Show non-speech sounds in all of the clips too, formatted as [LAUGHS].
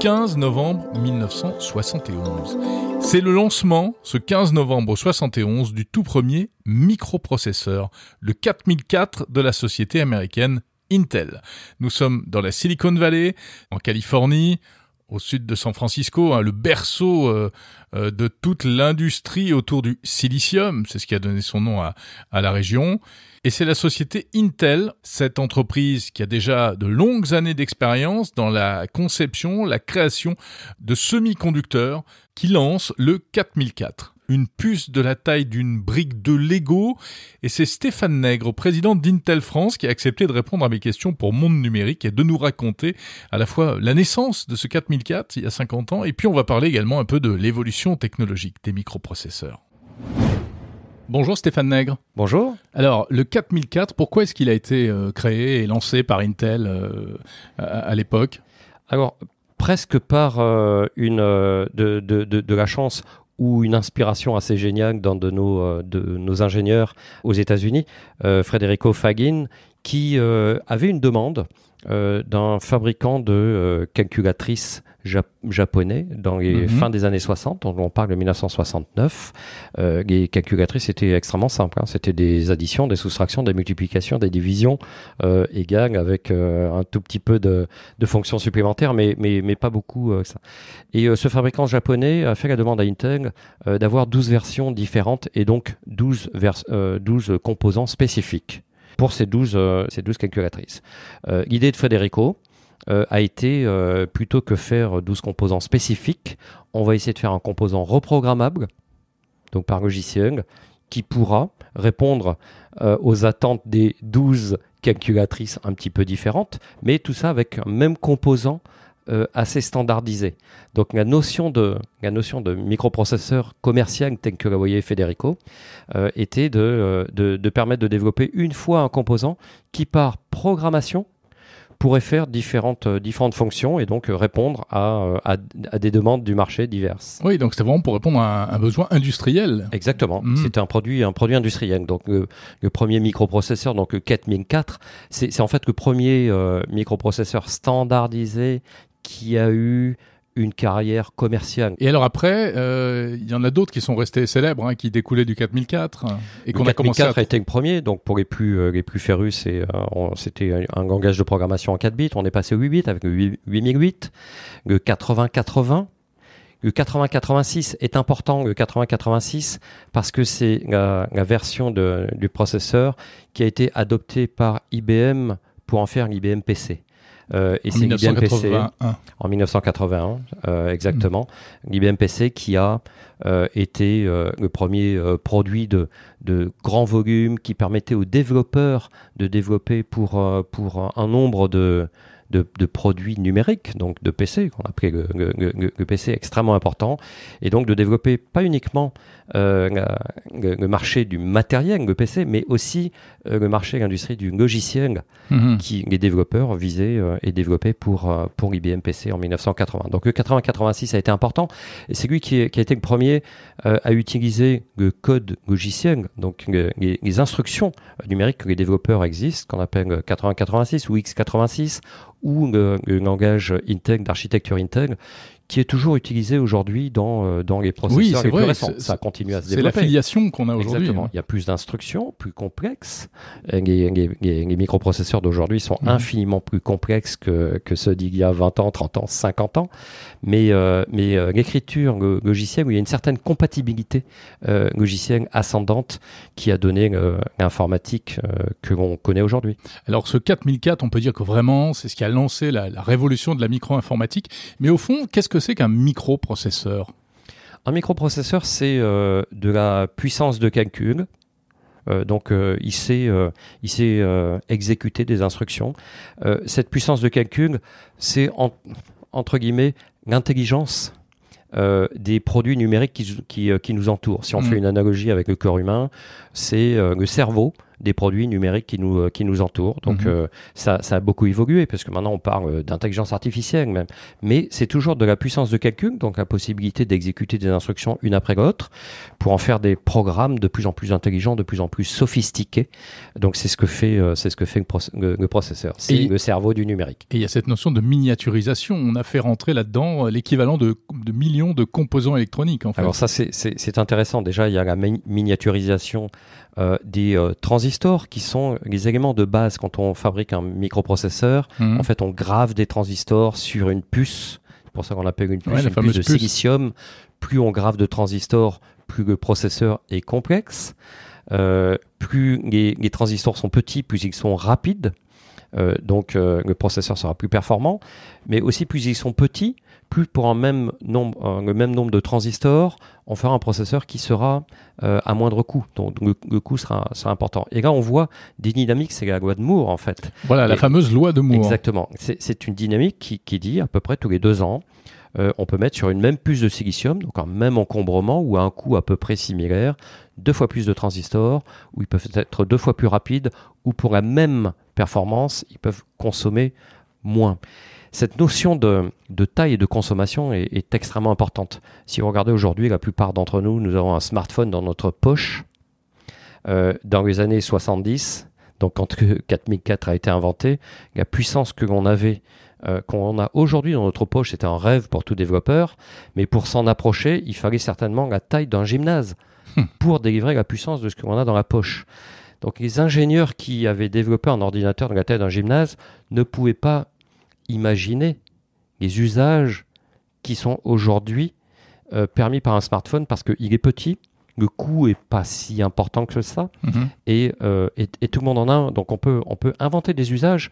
15 novembre 1971. C'est le lancement, ce 15 novembre 71, du tout premier microprocesseur, le 4004 de la société américaine Intel. Nous sommes dans la Silicon Valley, en Californie, au sud de San Francisco, hein, le berceau euh, euh, de toute l'industrie autour du silicium, c'est ce qui a donné son nom à, à la région. Et c'est la société Intel, cette entreprise qui a déjà de longues années d'expérience dans la conception, la création de semi-conducteurs, qui lance le 4004 une puce de la taille d'une brique de Lego. Et c'est Stéphane Nègre, président d'Intel France, qui a accepté de répondre à mes questions pour Monde Numérique et de nous raconter à la fois la naissance de ce 4004 il y a 50 ans, et puis on va parler également un peu de l'évolution technologique des microprocesseurs. Bonjour Stéphane Nègre. Bonjour. Alors, le 4004, pourquoi est-ce qu'il a été euh, créé et lancé par Intel euh, à, l'époque? Alors, presque par euh, une, de, de, de, la chance ou une inspiration assez géniale d'un de nos, euh, de nos ingénieurs aux États-Unis, euh, Federico Fagin, qui euh, avait une demande d'un fabricant de calculatrices japonais dans les mhm. fins des années 60, on parle de 1969. Euh, les calculatrices étaient extrêmement simples. Hein. C'était des additions, des soustractions, des multiplications, des divisions euh, égales avec euh, un tout petit peu de, de, fonctions supplémentaires, mais, mais, mais pas beaucoup. Euh, ça. Et ce fabricant japonais a fait la demande à Intel d'avoir 12 versions différentes et donc 12, 12 composants spécifiques pour ces 12, ces 12 calculatrices. L'idée de Federico, euh, a été, euh, plutôt que faire 12 composants spécifiques, on va essayer de faire un composant reprogrammable, donc par logiciel, qui pourra répondre euh, aux attentes des 12 calculatrices un petit peu différentes, mais tout ça avec un même composant assez standardisé. Donc la notion de, la notion de microprocesseur commercial tel que l'a voyait Federico était de, de, de, permettre de développer une fois un composant qui par programmation pourrait faire différentes, euh, différentes fonctions et donc euh, répondre à, euh, à, à, des demandes du marché diverses. Oui, donc c'était vraiment pour répondre à un, besoin industriel. Exactement. Hmm. C'était un produit, un produit industriel. Donc le, premier microprocesseur, donc le 4004, c'est en fait le premier microprocesseur standardisé qui a eu une carrière commerciale. Et alors après, euh, il y en a d'autres qui sont restés célèbres, hein, qui découlaient du 4004 et qu'on a commencé. 4004 a été le premier, donc pour les plus euh, les plus férus, euh, c'était un langage de programmation en 4 bits. On est passé au 8 bits avec le 8008, le 8080. Le 8086 est important, le 8086, parce que c'est la, la, version de, du processeur qui a été adoptée par IBM pour en faire l'IBM PC. Euh, et c'est l'IBM PC en 1981, euh, exactement. L'IBM PC qui a euh, été le premier produit de, de grand volume qui permettait aux développeurs de développer pour, pour un nombre de, de, de, produits numériques, donc de PC, qu'on appelait le, le, le, PC extrêmement important, et donc de développer pas uniquement euh, le, marché du matériel, le PC, mais aussi euh, le marché, l'industrie du logiciel, mhm. qui les développeurs visaient euh, et développaient pour, pour IBM PC en 1980. Donc le 80-86 a été important, et c'est lui qui, qui, a été le premier à utiliser le code logiciel, donc les, les, instructions numériques que les développeurs existent, qu'on appelle 80-86 ou X86, ou le langage Intel, d'architecture Intel, qui est toujours utilisé aujourd'hui dans, euh, dans les processeurs les plus récents. Ça continue à se développer. C'est l'affiliation qu'on a aujourd'hui. Exactement. Hein. Il y a plus d'instructions, plus complexes. Les, les, les, microprocesseurs d'aujourd'hui sont mmh. infiniment plus complexes que, que ceux d'il y a 20 ans, 30 ans, 50 ans. Mais, euh, mais euh, l'écriture logicielle, où il y a une certaine compatibilité euh, logicielle ascendante qui a donné l'informatique que l'on connaît aujourd'hui. Alors ce 4004, on peut dire que vraiment, c'est ce qui a lancé la, la révolution de la micro-informatique. Mais au fond, qu'est-ce que c'est qu'un microprocesseur? Un microprocesseur, c'est euh, de la puissance de calcul. Euh, donc, euh, il sait, il sait exécuter des instructions. cette puissance de calcul, c'est entre guillemets l'intelligence des produits numériques qui, qui, qui, nous entourent. Si on mm. fait une analogie avec le corps humain, c'est le cerveau des produits numériques qui nous, euh, qui nous entourent. Donc Mhm. euh, ça, ça a beaucoup évolué, parce que maintenant on parle euh, d'intelligence artificielle même. Mais c'est toujours de la puissance de calcul, donc la possibilité d'exécuter des instructions une après l'autre, pour en faire des programmes de plus en plus intelligents, de plus en plus sophistiqués. Donc c'est ce que fait, euh, c'est ce que fait le, proce- le- le processeur. C'est le cerveau du numérique. Et il y a cette notion de miniaturisation. On a fait rentrer là-dedans l'équivalent de, de millions de composants électroniques, en fait. Alors ça, c'est- intéressant. Déjà, il y a la mi- miniaturisation des euh, transistors qui sont les éléments de base quand on fabrique un microprocesseur. Mhm. En fait, on grave des transistors sur une puce. C'est pour ça qu'on appelle une puce, Ouais, une puce de puce. silicium. Plus on grave de transistors, plus le processeur est complexe. Euh, plus les, les transistors sont petits, plus ils sont rapides. Euh, donc euh, le processeur sera plus performant. Mais aussi plus ils sont petits, plus pour un même nombre, euh, le même nombre de transistors, on fera un processeur qui sera à moindre coût. Donc le, le coût sera, sera important. Et là, on voit des dynamiques, c'est la loi de Moore en fait. Voilà, la fameuse loi de Moore. Exactement. C'est c'est une dynamique qui, qui dit à peu près tous les deux ans, euh, on peut mettre sur une même puce de silicium, donc un même encombrement ou à un coût à peu près similaire, deux fois plus de transistors, ou ils peuvent être deux fois plus rapides, ou pour la même performance, ils peuvent consommer moins. Cette notion de, de taille et de consommation est, est extrêmement importante. Si vous regardez aujourd'hui, la plupart d'entre nous, nous avons un smartphone dans notre poche. Euh, dans les années 70, donc quand que 4004 a été inventé, la puissance que l'on avait, euh, qu'on a aujourd'hui dans notre poche, c'était un rêve pour tout développeur. Mais pour s'en approcher, il fallait certainement la taille d'un gymnase Hmm. pour délivrer la puissance de ce que l'on a dans la poche. Donc les ingénieurs qui avaient développé un ordinateur de la taille d'un gymnase ne pouvaient pas imaginer les usages qui sont aujourd'hui euh, permis par un smartphone parce qu'il est petit, le coût est pas si important que ça Mhm. et, euh, et, et tout le monde en a un. Donc on peut, on peut inventer des usages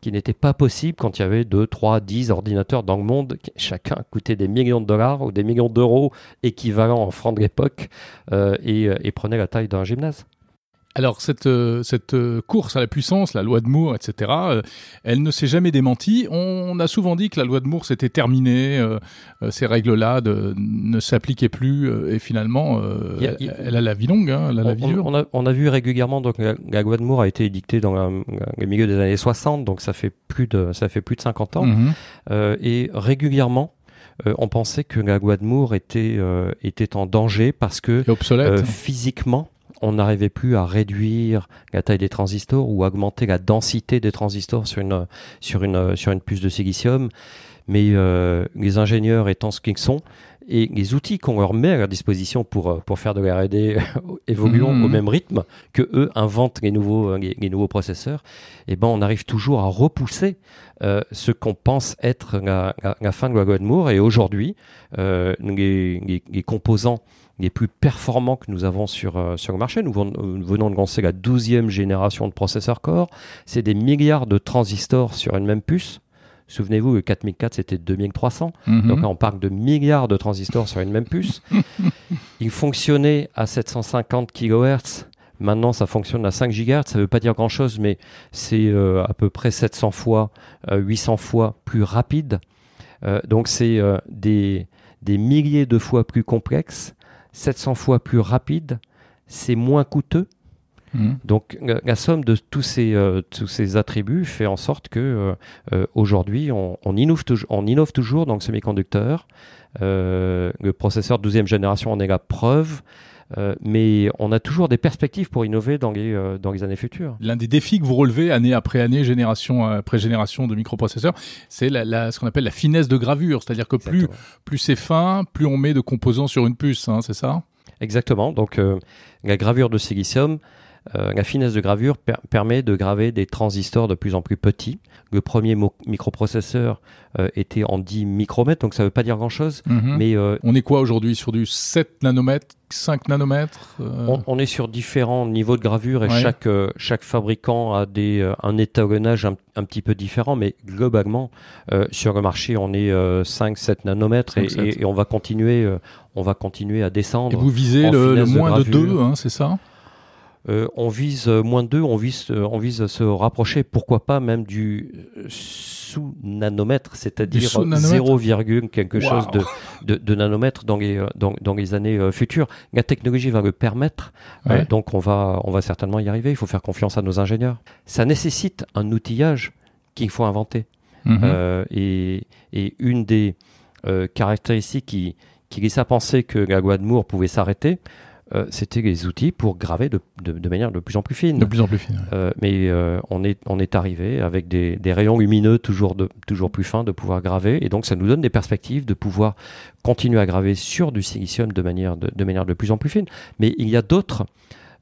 qui n'étaient pas possibles quand il y avait 2, 3, 10 ordinateurs dans le monde. qui Chacun coûtait des millions de dollars ou des millions d'euros équivalents en francs de l'époque euh, et, et prenait la taille d'un gymnase. Alors, cette, euh, cette euh, course à la puissance, la loi de Moore, etc., euh, elle ne s'est jamais démentie. On a souvent dit que la loi de Moore s'était terminée, euh, euh, ces règles-là ne s'appliquaient plus, euh, et finalement, euh, Il y a- il y a- elle a la vie longue, hein, elle a la On, vie on- dure. on a, on a vu régulièrement, donc la, la loi de Moore a été édictée dans la- la- le milieu des années 60, donc ça fait plus de, ça fait plus de 50 ans. Mhm. Euh, et régulièrement, euh, on pensait que la loi de Moore était, euh, était en danger parce que obsolète. Euh, physiquement, on n'arrivait plus à réduire la taille des transistors ou augmenter la densité des transistors sur une, sur une, sur une puce de silicium. Mais euh, les ingénieurs étant ce qu'ils sont, et les outils qu'on leur met à leur disposition pour, euh, pour faire de la R&D évoluant au même rythme que eux inventent les nouveaux, les, les nouveaux processeurs, et ben on arrive toujours à repousser euh, ce qu'on pense être la, la- la fin de la loi de Moore. Et aujourd'hui, euh, les composants les plus performants que nous avons sur, euh, sur le marché. Nous, ven- nous venons de lancer la 12e génération de processeurs Core. C'est des milliards de transistors sur une même puce. Souvenez-vous, le 4004, c'était 2300. Mhm. Donc là, on parle de milliards de transistors sur une même puce. [LAUGHS] Il fonctionnait à 750 kHz. Maintenant, ça fonctionne à 5 GHz. Ça ne veut pas dire grand-chose, mais c'est euh, à peu près 700 fois, euh, 800 fois plus rapide. Euh, donc, c'est euh, des, des milliers de fois plus complexe, 700 fois plus rapide. C'est moins coûteux. Mhm. Donc la, somme de tous ces, euh, tous ces attributs fait en sorte que euh, euh, aujourd'hui on, on innove toujours, on innove toujours dans le semi-conducteur. Euh, le processeur 12e génération en est la preuve, euh, mais on a toujours des perspectives pour innover dans les, euh, dans les années futures. L'un des défis que vous relevez année après année, génération après génération de microprocesseurs, c'est la, la- ce qu'on appelle la finesse de gravure. C'est-à-dire que plus, Exactement. plus c'est fin, plus on met de composants sur une puce, hein, c'est ça? Exactement. Donc, euh, la gravure de silicium, euh, la finesse de gravure per- permet de graver des transistors de plus en plus petits. Le premier microprocesseur euh, était en 10 micromètres, donc ça ne veut pas dire grand-chose. Mhm. Mais euh, On est quoi aujourd'hui? Sur du 7 nanomètres 5 nanomètres euh, on, on est sur différents niveaux de gravure et Ouais. chaque, euh, chaque fabricant a des, euh, un étalonnage un, un petit peu différent, mais globalement, euh, sur le marché, on est 5-7 nanomètres et, 5, 7. et- et on va continuer, euh, on va continuer à Et descendre. vous visez le, le finesse de moins de gravure. 2, hein, c'est ça? Euh, on vise moins de 2, on vise, on vise à se rapprocher, pourquoi pas même du sous-nanomètre, c'est-à-dire 0, quelque chose de, de, nanomètre dans les, dans, dans les années futures. La technologie va le permettre, donc on va, on va certainement y arriver, il faut faire confiance à nos ingénieurs. Ça nécessite un outillage qu'il faut inventer. Mhm. et, et, une des caractéristiques qui, qui laisse à penser que la loi de Moore pouvait s'arrêter, euh, c'était les outils pour graver de, de, manière de plus en plus fine. De plus en plus fine. Euh, mais euh, on, est, on est arrivé avec des, des, rayons lumineux toujours, de, toujours plus fins de pouvoir graver. Et donc, ça nous donne des perspectives de pouvoir continuer à graver sur du silicium de manière de, de manière de plus en plus fine. Mais il y a d'autres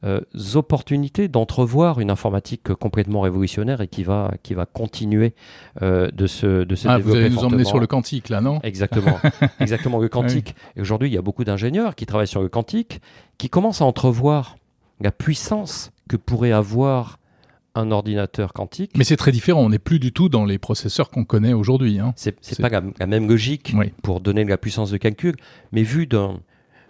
euh, opportunités d'entrevoir une informatique complètement révolutionnaire et qui va, qui va continuer euh, de se, de se ah, développer. Vous allez nous emmener sur le quantique, là, non? Exactement. [LAUGHS] Exactement, le quantique. Et aujourd'hui, il y a beaucoup d'ingénieurs qui travaillent sur le quantique, qui commencent à entrevoir la puissance que pourrait avoir un ordinateur quantique. Mais c'est très différent, on n'est plus du tout dans les processeurs qu'on connaît aujourd'hui. Hein. C'est pas la, même logique pour donner de la puissance de calcul, mais vu d'un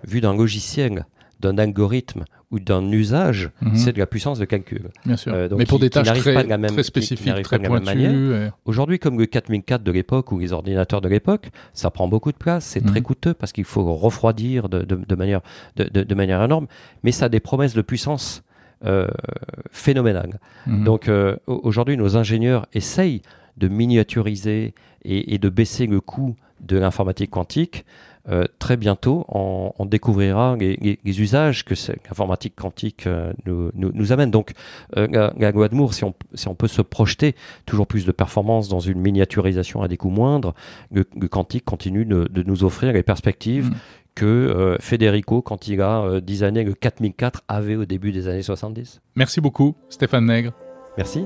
vu d'un logiciel, d'un algorithme ou d'un usage, mhm. c'est de la puissance de calcul. Bien sûr. Euh, mais pour des tâches très, très spécifiques, très pointues. Aujourd'hui, comme le 4004 de l'époque ou les ordinateurs de l'époque, ça prend beaucoup de place, c'est très mhm. coûteux parce qu'il faut refroidir de, de, manière, de, manière énorme, mais ça a des promesses de puissance euh, phénoménales. Mhm. Donc euh, aujourd'hui, nos ingénieurs essayent de miniaturiser et, et de baisser le coût de l'informatique quantique euh, très bientôt, on, découvrira les, usages que l'informatique quantique euh, nous, amène. Donc, euh, si on, si on peut se projeter toujours plus de performance dans une miniaturisation à des coûts moindres, le, quantique continue de, nous offrir les perspectives mm. que Federico, quand il a 10 années, le 4004 avait au début des années 70. Merci beaucoup, Stéphane Nègre. Merci.